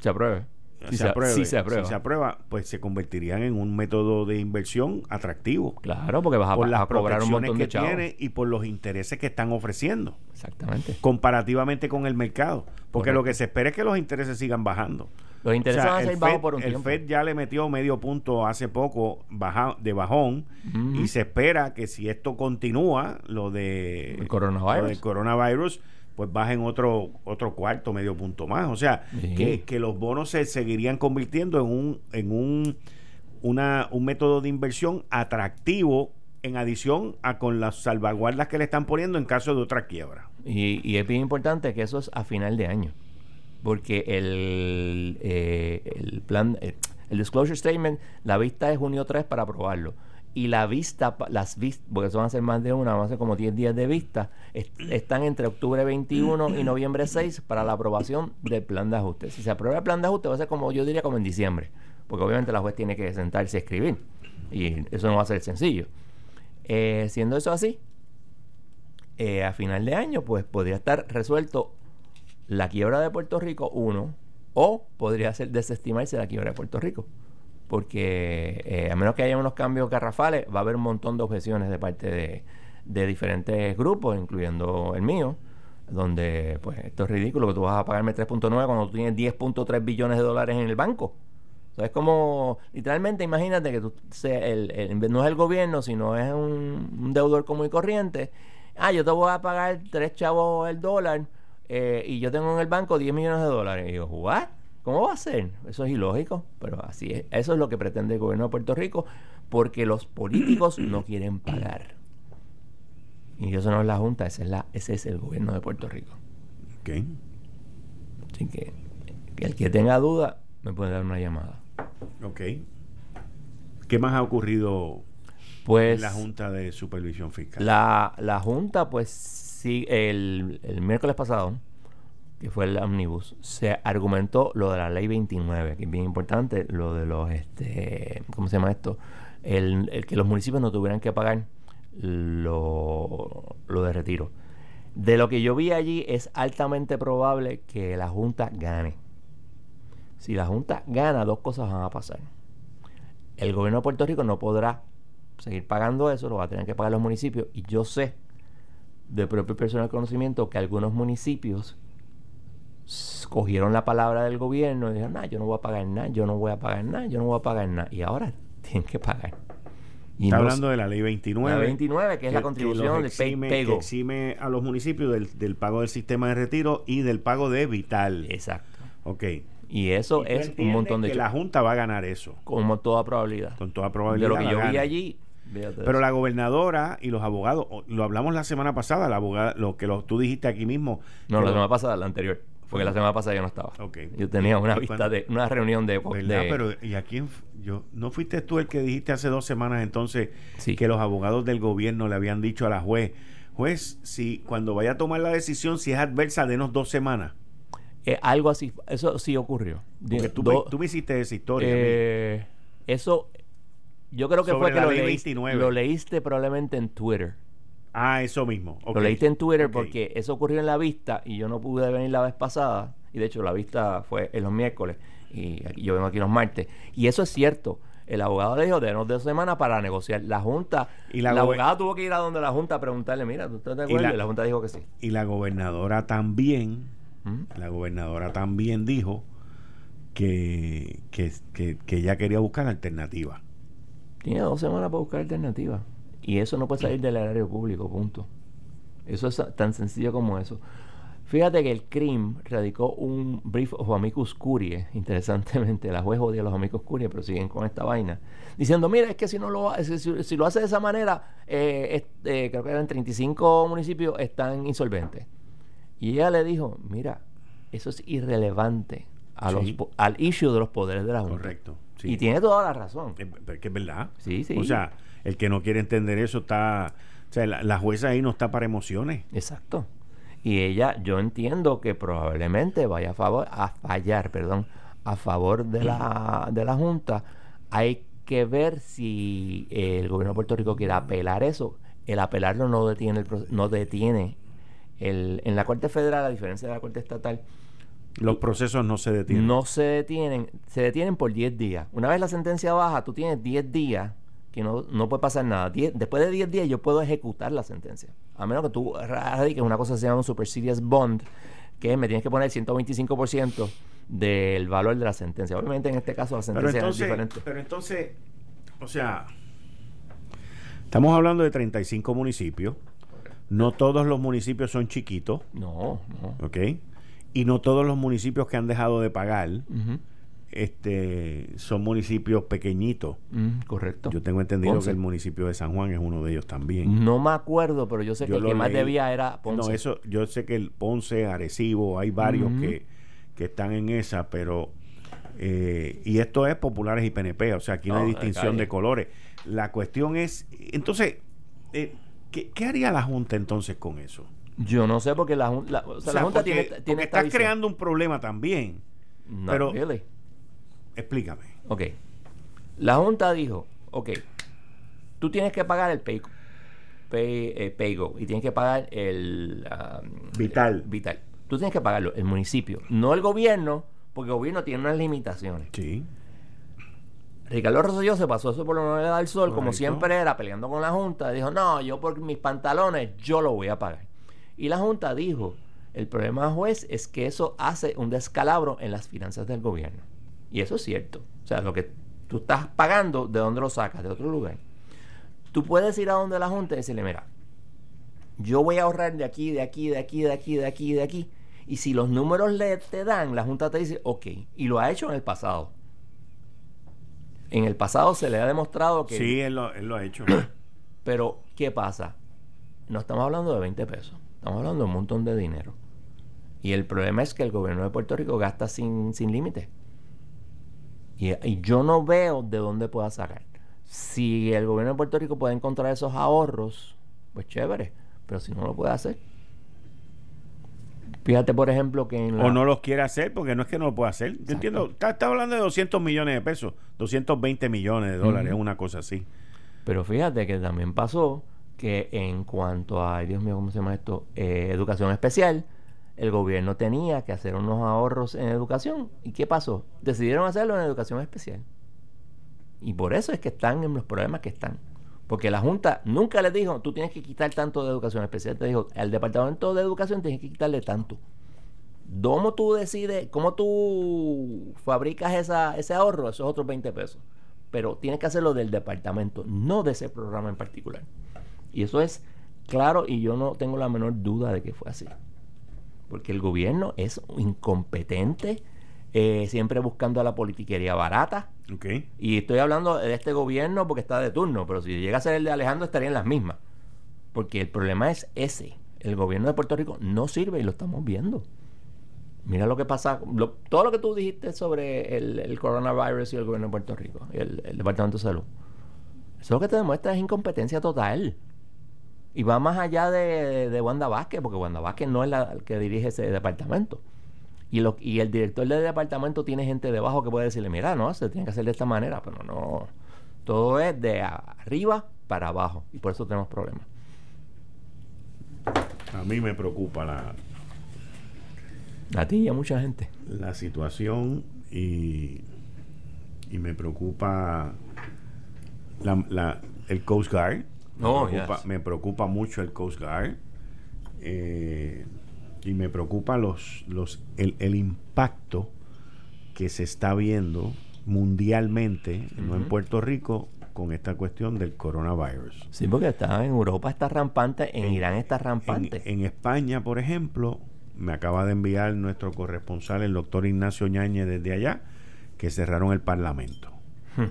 Se apruebe. Si se, apruebe, sí se aprueba. si se aprueba, pues se convertirían en un método de inversión atractivo. Claro, porque vas a, por las a cobrar un montón que de chavos. tiene y por los intereses que están ofreciendo Exactamente. comparativamente con el mercado. Porque Correcto. lo que se espera es que los intereses sigan bajando. Los intereses O sea, van a el ser bajos por un el tiempo. Fed ya le metió medio punto hace poco baja, de bajón y se espera que si esto continúa, lo de El coronavirus. lo del coronavirus, pues bajen otro otro cuarto, medio punto más. O sea, Sí. que, que los bonos se seguirían convirtiendo en un en un una, un método de inversión atractivo en adición a con las salvaguardas que le están poniendo en caso de otra quiebra. Y, y es bien importante que eso es a final de año. Porque el, eh, el plan, eh, el disclosure statement, la vista es junio 3 para aprobarlo. Y la vista, las vistas, porque eso van a ser más de una, van a ser como 10 días de vista, est- están entre octubre 21 y noviembre 6 para la aprobación del plan de ajuste. Si se aprueba el plan de ajuste, va a ser como yo diría como en diciembre. Porque obviamente la juez tiene que sentarse a escribir. Y eso no va a ser sencillo. Eh, siendo eso así, eh, a final de año, pues podría estar resuelto la quiebra de Puerto Rico, uno, o podría ser desestimarse la quiebra de Puerto Rico. Porque eh, a menos que haya unos cambios garrafales, va a haber un montón de objeciones de parte de, diferentes grupos, incluyendo el mío, donde pues esto es ridículo que tú vas a pagarme 3.9 cuando tú tienes 10.3 billones de dólares en el banco. O sea, es como, literalmente, imagínate que tú, sea el, no es el gobierno, sino es un, un deudor común y corriente. Ah, yo te voy a pagar tres chavos el dólar eh, y yo tengo en el banco 10 millones de dólares. Y yo, ¿what? ¿Cómo va a ser? Eso es ilógico, pero así es. Eso es lo que pretende el gobierno de Puerto Rico porque los políticos no quieren pagar. Y eso no es la Junta, esa es la, ese es el gobierno de Puerto Rico. Ok. Así que el que tenga duda me puede dar una llamada. Ok. ¿Qué más ha ocurrido Pues en la Junta de Supervisión Fiscal? La, la Junta, pues sí, el, el miércoles pasado, que fue el omnibus, se argumentó lo de la ley 29, que es bien importante, lo de los, este, ¿cómo se llama esto? El, el que los municipios no tuvieran que pagar lo, lo de retiro. De lo que yo vi allí es altamente probable que la Junta gane. Si la Junta gana, dos cosas van a pasar. El gobierno de Puerto Rico no podrá seguir pagando eso, lo va a tener que pagar los municipios. Y yo sé de propio personal conocimiento que algunos municipios cogieron la palabra del gobierno y dijeron, nah, yo no voy a pagar nada, yo no voy a pagar nada, yo no voy a pagar nada. Y ahora tienen que pagar. Y Está no hablando de la ley 29. la 29, que es la contribución del que exime a los municipios del, del pago del sistema de retiro y del pago de Vital. Exacto. Ok. Y eso Y es un montón de que la Junta va a ganar eso, como toda probabilidad. con toda De probabilidad. lo que yo vi allí, Pero la gobernadora y los abogados, lo hablamos la semana pasada, la abogada, lo que lo, tú dijiste aquí mismo. no, la semana pasada, la anterior. Porque la semana pasada yo no estaba. Yo tenía una vista cuando- de una reunión de, ¿Verdad? de- Pero, ¿y a quién? Yo, ¿No fuiste tú el que dijiste hace dos semanas entonces Sí. que los abogados del gobierno le habían dicho a la juez, juez, si cuando vaya a tomar la decisión, si es adversa, denos dos semanas? eh, algo así. Eso sí ocurrió. Porque tú, Do- me, tú me hiciste esa historia. eh, eso yo creo que fue que lo 29. lo leíste probablemente en Twitter. Ah, eso mismo. Lo leíste en Twitter porque eso ocurrió en la vista y yo no pude venir la vez pasada. Y de hecho la vista fue en los miércoles y yo vengo aquí los martes. Y eso es cierto. El abogado le dijo, denos dos semanas para negociar. La Junta, Y la abogada tuvo que ir a donde la Junta a preguntarle, mira, ¿tú estás de Y acuerdo? la- Y la, Junta dijo que sí. Y la gobernadora también, ¿Mm? la gobernadora también dijo que, que, que, que ella quería buscar alternativas. Tiene dos semanas para buscar alternativas. Y eso no puede salir del erario público, punto. Eso es tan sencillo como eso. Fíjate que el CRIM radicó un brief of amicus curiae, interesantemente, la juez odia a los amicus curiae, pero siguen con esta vaina, diciendo, mira, es que si no lo si, si- si lo hace de esa manera, eh, eh, creo que eran 35 municipios están insolventes. Y ella le dijo, mira, eso es irrelevante a Sí. los po- al issue de los poderes de la Junta. Correcto. sí. Y tiene toda la razón. Eh, que es verdad. Sí, sí. O sea, el que no quiere entender eso está... O sea, la, la jueza ahí no está para emociones. Exacto. Y ella, yo entiendo que probablemente vaya a favor, a fallar, perdón, a favor de la, de la Junta. Hay que ver si el gobierno de Puerto Rico quiere apelar eso. El apelarlo no detiene el, no detiene el, en la Corte Federal, a diferencia de la Corte Estatal, Los procesos no se detienen. no se detienen, se detienen por 10 días. Una vez la sentencia baja, tú tienes 10 días que no, no puede pasar nada. 10 después de 10 días yo puedo ejecutar la sentencia. A menos que tú radiques una cosa que se llama un super serious bond, que me tienes que poner el 125% del valor de la sentencia. Obviamente en este caso la sentencia es entonces, diferente. pero entonces, o sea, estamos hablando de 35 municipios. No todos los municipios son chiquitos, No, no. ¿ok? Y no todos los municipios que han dejado de pagar Ujú. Este, son municipios pequeñitos. Mm, correcto. Yo tengo entendido Ponce. que el municipio de San Juan es uno de ellos también. No me acuerdo, pero yo sé Yo que el que más leí. debía era Ponce. No, eso, yo sé que el Ponce, Arecibo, hay varios que, que están en esa, pero eh, y esto es populares y PNP, o sea, aquí no, hay distinción de colores. La cuestión es, entonces, eh, ¿qué, qué haría la Junta entonces con eso? Yo no sé porque la, la- o sea, O sea, la Junta porque- tiene, porque tiene esta estás visión. creando un problema también. No, pero- really. Explícame. Ok. La Junta dijo, ok, tú tienes que pagar el pay, pay, eh, Paygo y tienes que pagar el um, Vital. el Vital. Tú tienes que pagarlo, el municipio, no el gobierno, porque el gobierno tiene unas limitaciones. Sí. Ricardo Rosselló se pasó eso por la moneda del sol, como siempre era, peleando con la Junta. Dijo, no, yo por mis pantalones, yo lo voy a pagar. Y la Junta dijo, el problema, juez, es que eso hace un descalabro en las finanzas del gobierno. Y eso es cierto. O sea, lo que tú estás pagando, ¿de dónde lo sacas? De otro lugar. Tú puedes ir a donde la Junta y decirle, mira, yo voy a ahorrar de aquí, de aquí, de aquí, de aquí, de aquí, de aquí. Y si los números le te dan, la Junta te dice, ok. Y lo ha hecho en el pasado. En el pasado se le ha demostrado que... Sí, él lo, él lo ha hecho. Pero, ¿qué pasa? No estamos hablando de 20 pesos. Estamos hablando de un montón de dinero. Y el problema es que el gobierno de Puerto Rico gasta sin, sin límite. Y, y yo no veo de dónde pueda sacar. Si el gobierno de Puerto Rico puede encontrar esos ahorros, pues chévere. Pero si no lo puede hacer. Fíjate, por ejemplo, que en la... o no los quiere hacer porque no es que no lo pueda hacer. Yo entiendo, está, está hablando de 200 millones de pesos, 220 millones de dólares, Ujú. una cosa así. Pero fíjate que también pasó que en cuanto a, ay Dios mío, ¿cómo se llama esto? Eh, educación especial, el gobierno tenía que hacer unos ahorros en educación. ¿Y qué pasó? Decidieron hacerlo en educación especial. Y por eso es que están en los problemas que están. Porque la Junta nunca les dijo, tú tienes que quitar tanto de educación especial. Te dijo, al Departamento de Educación tienes que quitarle tanto. ¿Cómo tú decides, cómo tú fabricas esa, ese ahorro? Esos otros 20 pesos. Pero tienes que hacerlo del departamento, no de ese programa en particular. Y eso es claro y yo no tengo la menor duda de que fue así. Porque el gobierno es incompetente, eh, siempre buscando a la politiquería barata. ¿Ok? Y estoy hablando de este gobierno porque está de turno, pero si llega a ser el de Alejandro estaría en las mismas. Porque el problema es ese. El gobierno de Puerto Rico no sirve y lo estamos viendo. Mira lo que pasa, lo- todo lo que tú dijiste sobre el, el coronavirus y el gobierno de Puerto Rico, el, el Departamento de Salud. Eso lo que te demuestra es incompetencia total. Y va más allá de, de Wanda Vázquez, porque Wanda Vázquez no es la que dirige ese departamento. Y, lo, y el director del departamento tiene gente debajo que puede decirle, mira, no, se tiene que hacer de esta manera, pero no. Todo es de arriba para abajo. Y por eso tenemos problemas. A mí me preocupa la, A ti y a mucha gente. la situación y, y me preocupa la- la- el Coast Guard. Me, Oh, preocupa, yes. me preocupa mucho el Coast Guard. eh, y me preocupa los, los, el, el impacto que se está viendo mundialmente, no en. Puerto Rico, con esta cuestión del coronavirus. Sí, porque está en Europa está rampante, en, En- Irán está En, rampante. en España, por ejemplo, me acaba de enviar nuestro corresponsal, el doctor Ignacio Ñañez, desde allá, que cerraron el Parlamento. Hmm.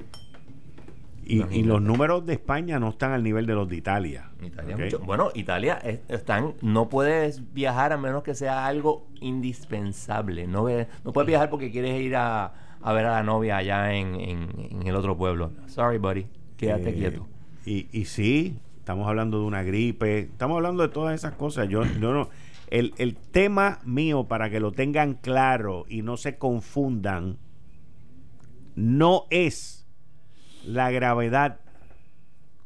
Y, los números de España no están al nivel de los de Italia. Italia ¿ok? mucho- Bueno, Italia es- están, no puedes viajar a menos que sea algo indispensable. No, puedes viajar porque quieres ir a, a ver a la novia allá en, en- en el otro pueblo. Sorry, buddy. Quédate Eh, quieto. Y, y sí, estamos hablando de una gripe, estamos hablando de todas esas cosas. Yo, yo no, el, el tema mío, para que lo tengan claro y no se confundan, no es la gravedad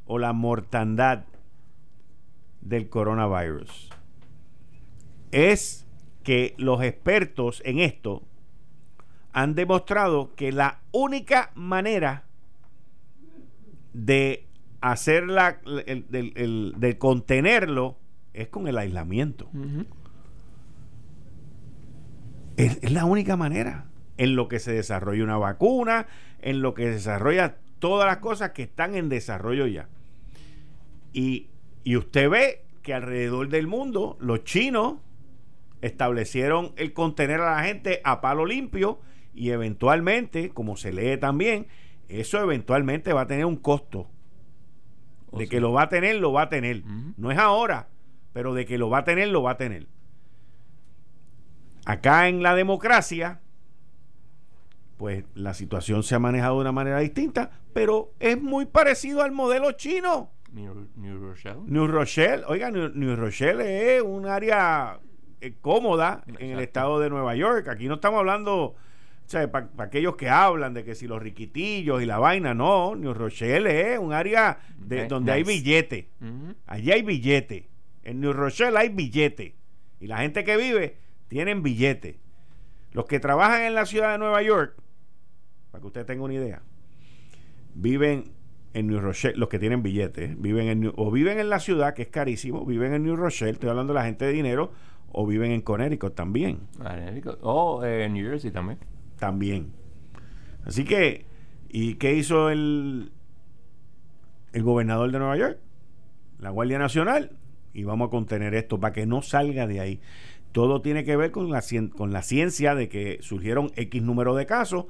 o la mortandad del coronavirus. Es que los expertos en esto han demostrado que la única manera de hacerla, el, del- el- de contenerlo, es con el aislamiento. Es, es la única manera. En lo que se desarrolla una vacuna, en lo que se desarrolla todas las cosas que están en desarrollo ya. Y, y usted ve que alrededor del mundo los chinos establecieron el contener a la gente a palo limpio y eventualmente, como se lee también, eso eventualmente va a tener un costo. O De sea, que lo va a tener, lo va a tener. No es ahora, pero de que lo va a tener, lo va a tener. Acá en la democracia, pues la situación se ha manejado de una manera distinta, pero es muy parecido al modelo chino. New, New Rochelle. New Rochelle, oiga, New, New Rochelle es un área eh, cómoda en el estado de Nueva York. Aquí no estamos hablando, para aquellos que hablan de que si los riquitillos y la vaina, no, New Rochelle es un área de, donde hay billete. Ujú. Allí hay billete. En New Rochelle hay billete. Y la gente que vive tienen billete. Los que trabajan en la ciudad de Nueva York, para que usted tenga una idea, viven en New Rochelle, los que tienen billetes, viven en New- o viven en la ciudad, que es carísimo, viven en New Rochelle, estoy hablando de la gente de dinero, o viven en Connecticut también. Connecticut. Oh, eh, New Jersey también. También. Así que, ¿y qué hizo el, el gobernador de Nueva York? La Guardia Nacional. Y vamos a contener esto para que no salga de ahí. Todo tiene que ver con la, con la ciencia de que surgieron X número de casos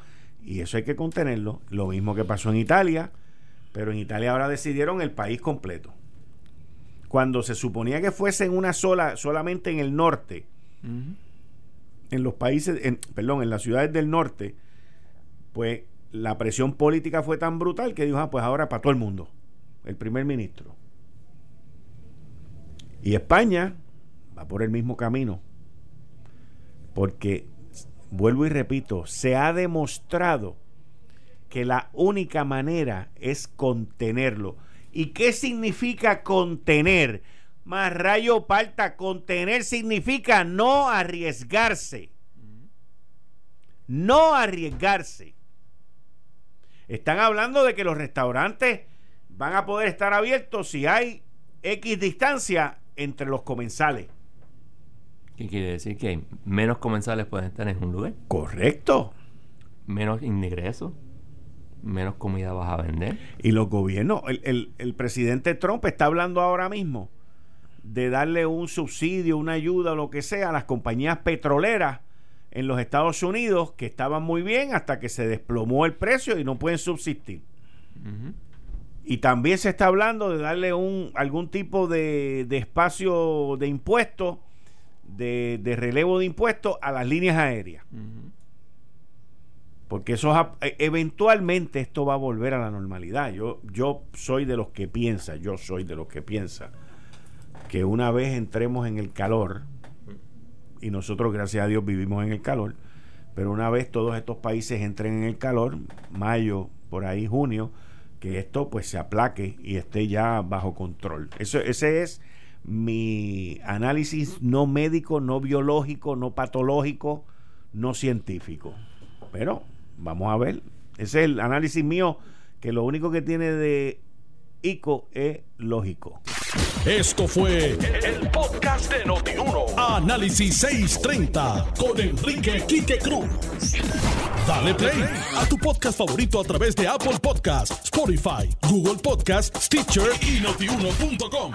y eso hay que contenerlo. Lo mismo que pasó en Italia, pero en Italia ahora decidieron el país completo. Cuando se suponía que fuese en una sola, solamente en el norte, en los países, en, perdón, en las ciudades del norte, pues la presión política fue tan brutal que dijo, ah, pues ahora para todo el mundo, el primer ministro. Y España va por el mismo camino, porque, vuelvo y repito, se ha demostrado que la única manera es contenerlo. ¿Y qué significa contener? Más rayo parta, contener significa no arriesgarse. No arriesgarse. Están hablando de que los restaurantes van a poder estar abiertos si hay X distancia entre los comensales. ¿Qué quiere decir? Que menos comensales pueden estar en un lugar. Correcto. Menos ingresos. Menos comida vas a vender. Y los gobiernos, el, el- el presidente Trump está hablando ahora mismo de darle un subsidio, una ayuda o lo que sea a las compañías petroleras en los Estados Unidos que estaban muy bien hasta que se desplomó el precio y no pueden subsistir. Y también se está hablando de darle un, algún tipo de, de espacio de impuestos de, de relevo de impuestos a las líneas aéreas. Porque eso e, eventualmente esto va a volver a la normalidad. Yo, yo soy de los que piensa, yo soy de los que piensa que una vez entremos en el calor, y nosotros gracias a Dios vivimos en el calor, pero una vez todos estos países entren en el calor, mayo, por ahí junio, que esto pues se aplaque y esté ya bajo control. Eso, ese es mi análisis no médico, no biológico, no patológico, no científico. Pero vamos a ver. Ese es el análisis mío, que lo único que tiene de ICO es lógico. Esto fue el, podcast de Notiuno. Análisis 630 con Enrique Quique Cruz. Dale play a tu podcast favorito a través de Apple Podcasts, Spotify, Google Podcasts, Stitcher y notiuno.com.